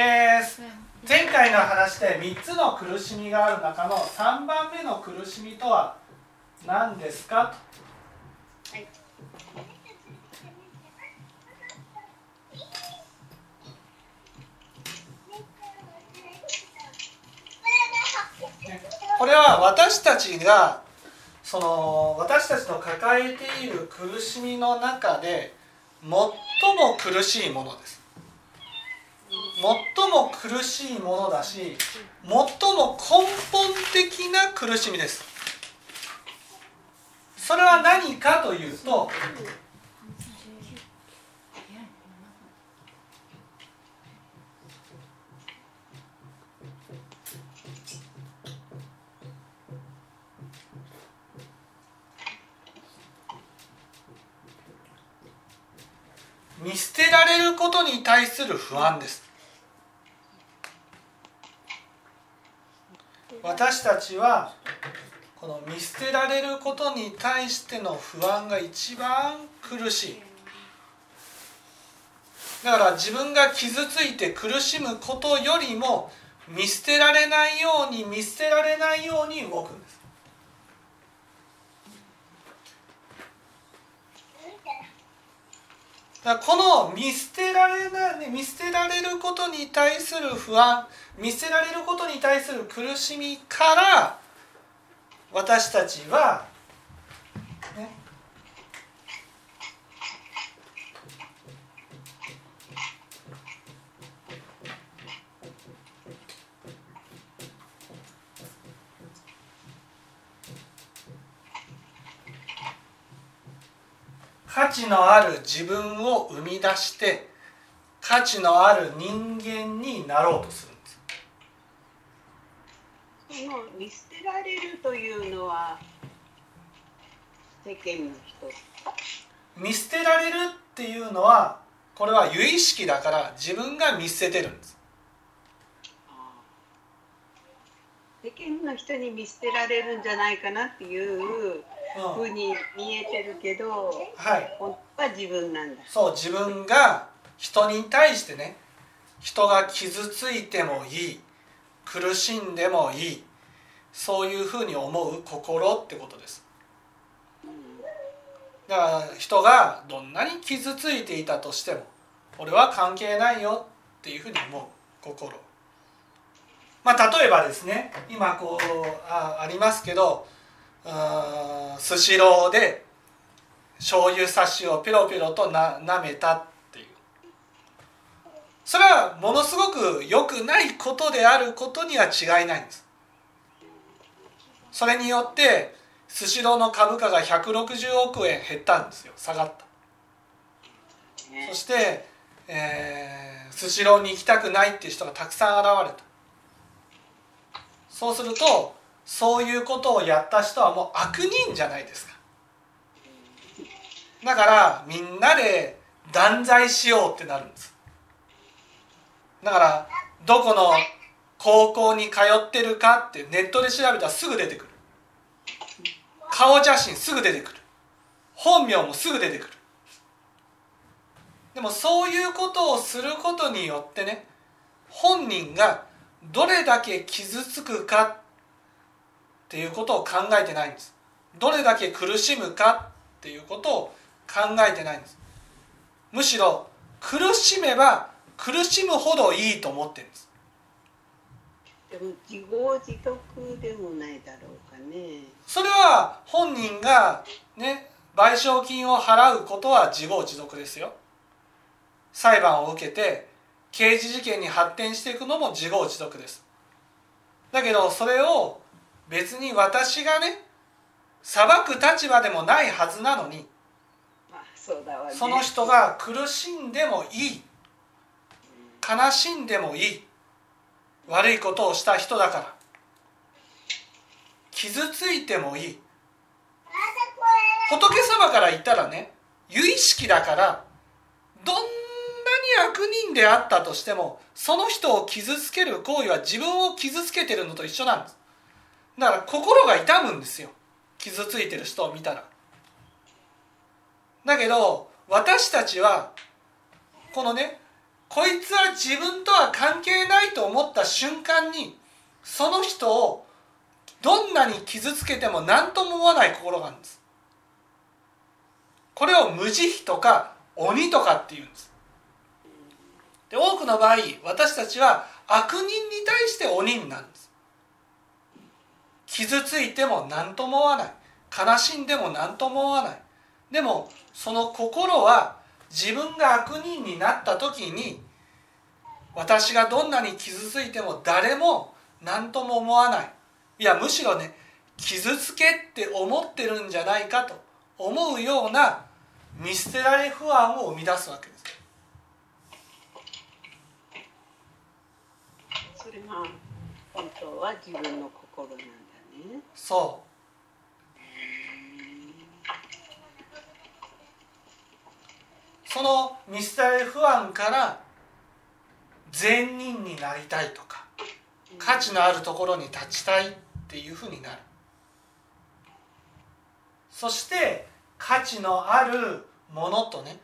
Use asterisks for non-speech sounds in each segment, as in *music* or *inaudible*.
えー、前回の話で3つの苦しみがある中の3番目の苦しみとは何ですか？と。これは私たちがその私たちの抱えている苦しみの中で最も苦しいものです。最も苦しいものだし最も根本的な苦しみです。それは何かというと見捨てられることに対する不安です。私たちはこの見捨てられることに対しての不安が一番苦しい。だから自分が傷ついて苦しむことよりも見捨てられないように見捨てられないように動くんです。この見捨てられない見捨てられることに対する不安見捨てられることに対する苦しみから私たちは、価値のある自分を生み出して価値のある人間になろうとするんです。その見捨てられるというのは世間の人見捨てられるっていうのはこれは有意識だから自分が見捨ててるんです世間の人に見捨てられるんじゃないかなっていうふうに見えてるけど、はい、本当は自分なんだ。そう自分が人に対してね人が傷ついてもいい苦しんでもいいそういうふうに思う心ってことです。だから人がどんなに傷ついていたとしても俺は関係ないよっていうふうに思う心まあ例えばですね今こうあありますけどスシローで醤油差しをピロピロとな舐めたっていう。それはものすごく良くないことであることには違いないんです。それによってスシローの株価が160億円減ったんですよ。下がった。そして、えー、スシローに行きたくないっていう人がたくさん現れたそうするとそういうことをやった人はもう悪人じゃないですか。だからみんなで断罪しようってなるんです。だからどこの高校に通ってるかってネットで調べたらすぐ出てくる。顔写真すぐ出てくる。本名もすぐ出てくる。でもそういうことをすることによってね本人がどれだけ傷つくかっていうことを考えてないんです。どれだけ苦しむかっていうことを考えてないんです。むしろ苦しめば苦しむほどいいと思ってるんです。でも自業自得でもないだろうかね。それは本人がね賠償金を払うことは自業自得ですよ。裁判を受けて刑事事件に発展していくのも自業自得です。だけどそれを別に私がね裁く立場でもないはずなのに、まあその人が苦しんでもいい悲しんでもいい悪いことをした人だから傷ついてもいい。仏様から言ったらね有意識だからどんな人であったとしてもその人を傷つける行為は自分を傷つけてるのと一緒なんです。だから心が痛むんですよ。傷ついてる人を見たら。だけど私たちはこのねこいつは自分とは関係ないと思った瞬間にその人をどんなに傷つけても何とも思わない心があるんです。これを無慈悲とか鬼とかっていうんです。で多くの場合私たちは悪人に対して鬼になるんです。傷ついても何とも思わない。悲しんでも何とも思わない。でもその心は自分が悪人になった時に私がどんなに傷ついても誰も何とも思わない。いやむしろね傷つけって思ってるんじゃないかと思うような見捨てられ不安を生み出すわけです。それが本当は自分の心なんだね。そう。その見捨てられ不安から善人になりたいとか価値のあるところに立ちたいっていうふうになる。そして価値のあるものとね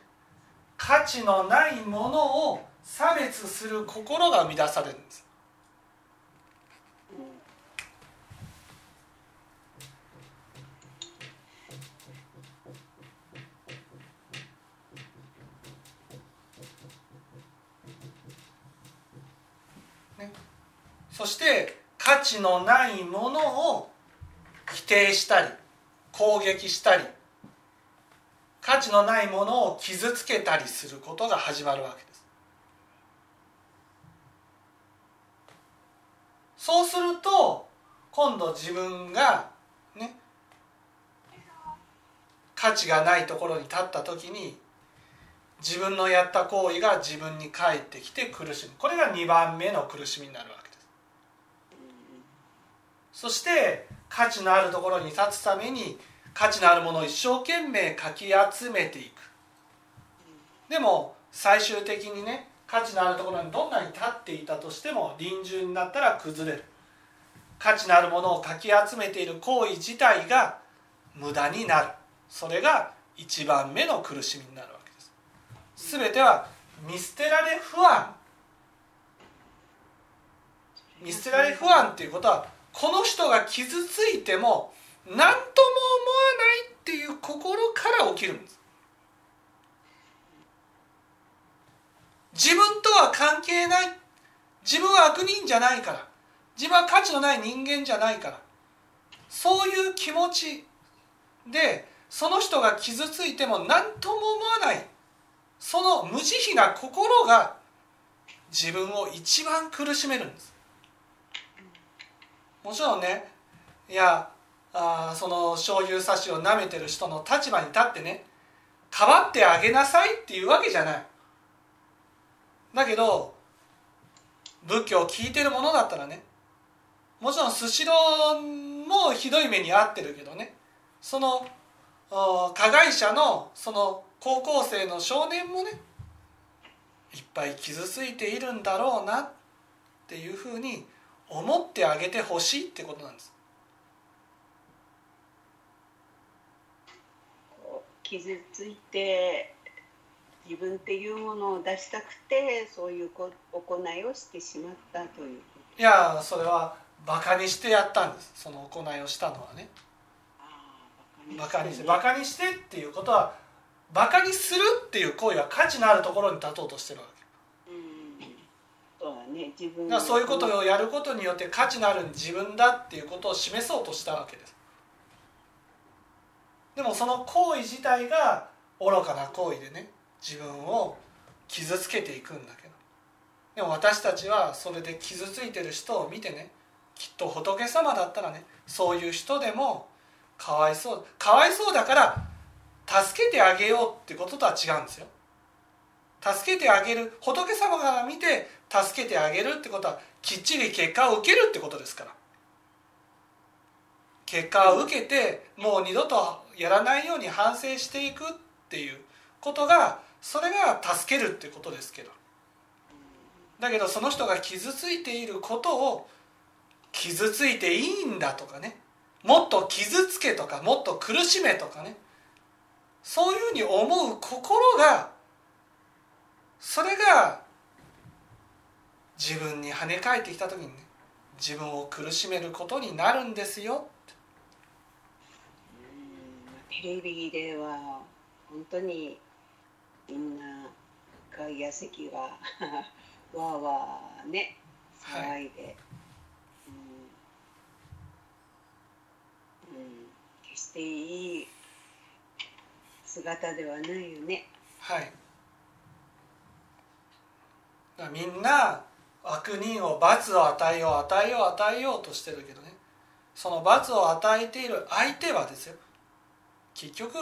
価値のないものを差別する心が生み出されるんですそして価値のないものを否定したり攻撃したり価値のないものを傷つけたりすることが始まるわけです。そうすると今度自分がね価値がないところに立った時に自分のやった行為が自分に返ってきて苦しむ。これが2番目の苦しみになるわけ。ですそして価値のあるところに立つために価値のあるものを一生懸命かき集めていく。でも最終的にね価値のあるところにどんなに立っていたとしても臨終になったら崩れる。価値のあるものをかき集めている行為自体が無駄になる。それが一番目の苦しみになるわけです。全ては見捨てられ不安。見捨てられ不安っていうことはこの人が傷ついても何とも思わないっていう心から起きるんです。自分とは関係ない。自分は悪人じゃないから。自分は価値のない人間じゃないから。そういう気持ちでその人が傷ついても何とも思わない。その無慈悲な心が自分を一番苦しめるんです。もちろんねいやあその醤油差しを舐めてる人の立場に立ってねかばってあげなさいっていうわけじゃない。だけど仏教を聞いてるものだったらねもちろんスシローもひどい目に遭ってるけどねその加害者のその高校生の少年もねいっぱい傷ついているんだろうなっていうふうに思ってあげてほしいってことなんです。傷ついて自分っていうものを出したくてそういう行いをしてしまったといういやそれはバカにしてやったんです。その行いをしたのはね。バカにして。バカにしてっていうことはバカにするっていう行為は価値のあるところに立とうとしてるわけ、うん、そうだね自分だそういうことをやることによって価値のある自分だっていうことを示そうとしたわけです。でもその行為自体が愚かな行為でね自分を傷つけていくんだけど。でも私たちはそれで傷ついてる人を見てねきっと仏様だったらねそういう人でもかわいそうかわいそうだから助けてあげようってこととは違うんですよ。助けてあげる仏様から見て助けてあげるってことはきっちり結果を受けるってことですから。結果を受けてもう二度とやらないように反省していくっていうことがそれが助けるってことですけど。だけどその人が傷ついていることを傷ついていいんだとかね。もっと傷つけとかもっと苦しめとかね。そういうふうに思う心がそれが自分に跳ね返ってきた時にね自分を苦しめることになるんですようんテレビでは本当にみんな外野席は *laughs* わーわーね騒いで、うんうん、決していい姿ではないよね。はいみんな悪人を罰を与えよう与えよう与えようとしてるけどね。その罰を与えている相手はですよ。結局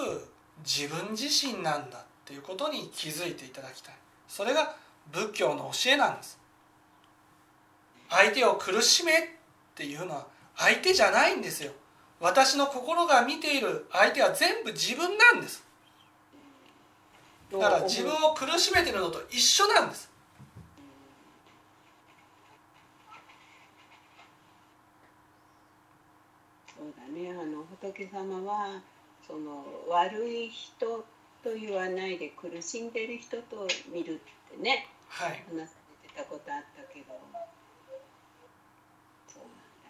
自分自身なんだっていうことに気づいていただきたい。それが仏教の教えなんです。相手を苦しめっていうのは相手じゃないんですよ。私の心が見ている相手は全部自分なんです。だから自分を苦しめてるのと一緒なんですそうだね。あの仏様はその悪い人と言わないで苦しんでる人と見るってね。はい。話されてたことあったけど。そう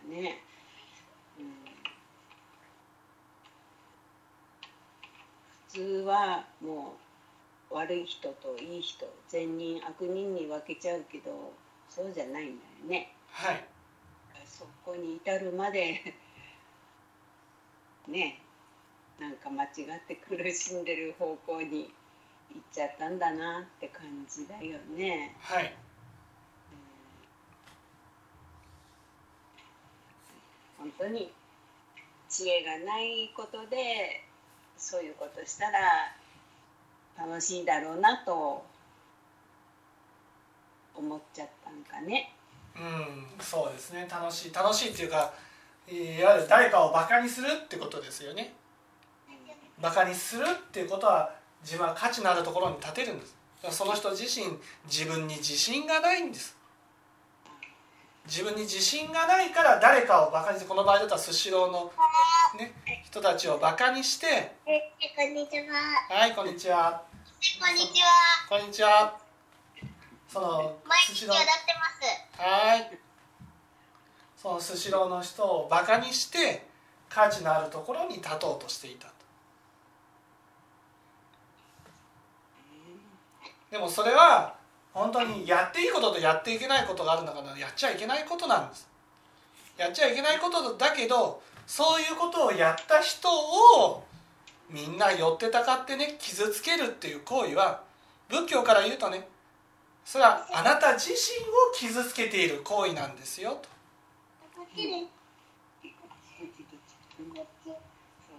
なんだね。うん。普通はもう悪い人といい人善人悪人に分けちゃうけどそうじゃないんだよね。はい。そこに至るまでねなんか間違って苦しんでる方向に行っちゃったんだなって感じだよね。はい本当に知恵がないことでそういうことしたら楽しいだろうなと思っちゃったんかね。うんそうですね楽しい楽しいっていうかいわゆる誰かをバカにするってことですよね。バカにするっていうことは自分は価値のあるところに立てるんです。その人自身自分に自信がないんです。自分に自信がないから誰かをバカにしてこの場合だったらスシローの、ね、人たちをバカにして。え、こんにちは。「はいこんにちは。こんにちは。こんにちは」その毎日踊ってます。はいそのスシローの人をバカにして価値のあるところに立とうとしていたと。でもそれは本当にやっていいこととやっていけないことがあるんだからやっちゃいけないことなんです。やっちゃいけないことだけどそういうことをやった人をみんな寄ってたかってね傷つけるっていう行為は仏教から言うとねそれはあなた自身を傷つけている行為なんですよと。そう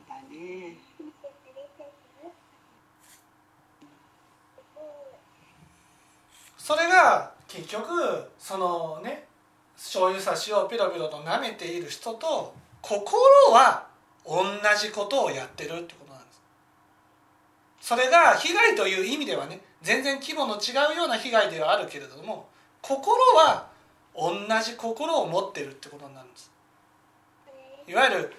だね。それが結局そのね醤油差しをピロピロと舐めている人と心は同じことをやってるってことなんです。それが被害という意味ではね全然規模の違うような被害ではあるけれども心は同じ心を持ってるってことになるんです。いわゆる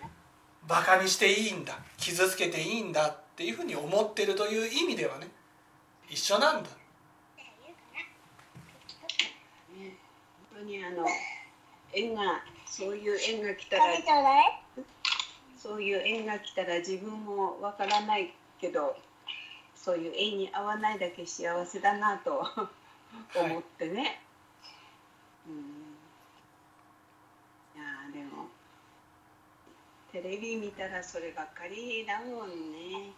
バカにしていいんだ傷つけていいんだっていうふうに思ってるという意味ではね一緒なんだ。ね本当にあの縁がそういう縁が来たら。そういう縁が来たら自分もわからないけどそういう縁に合わないだけ幸せだなと思ってね、うんいやーでもテレビ見たらそればっかりだもんね、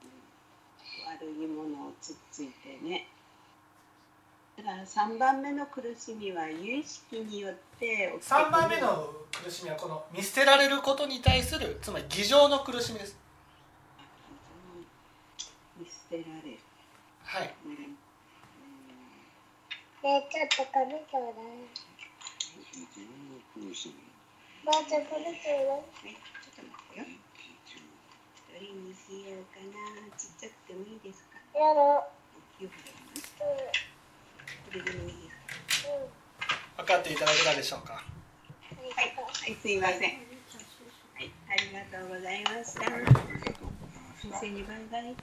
うん。悪いものをつっついてね。だから3番目の苦しみは有意識によって起きてくる。3番目の苦しみはこの見捨てられることに対するつまり偽情の苦しみです。見捨てられる、はい。うんねえ、ちょっと食べちょうだい。ばあちゃん食べちょうだい。はい、ちょっと待って。よ。どれにしようかな。ちっちゃくて。もいいですか。やろ大きい方がいいな。う。これでもいいですか。うん。分かって。いただけたでしょうかはい、はい、すいません。はい、ありがとうございました。先生にバイバイ。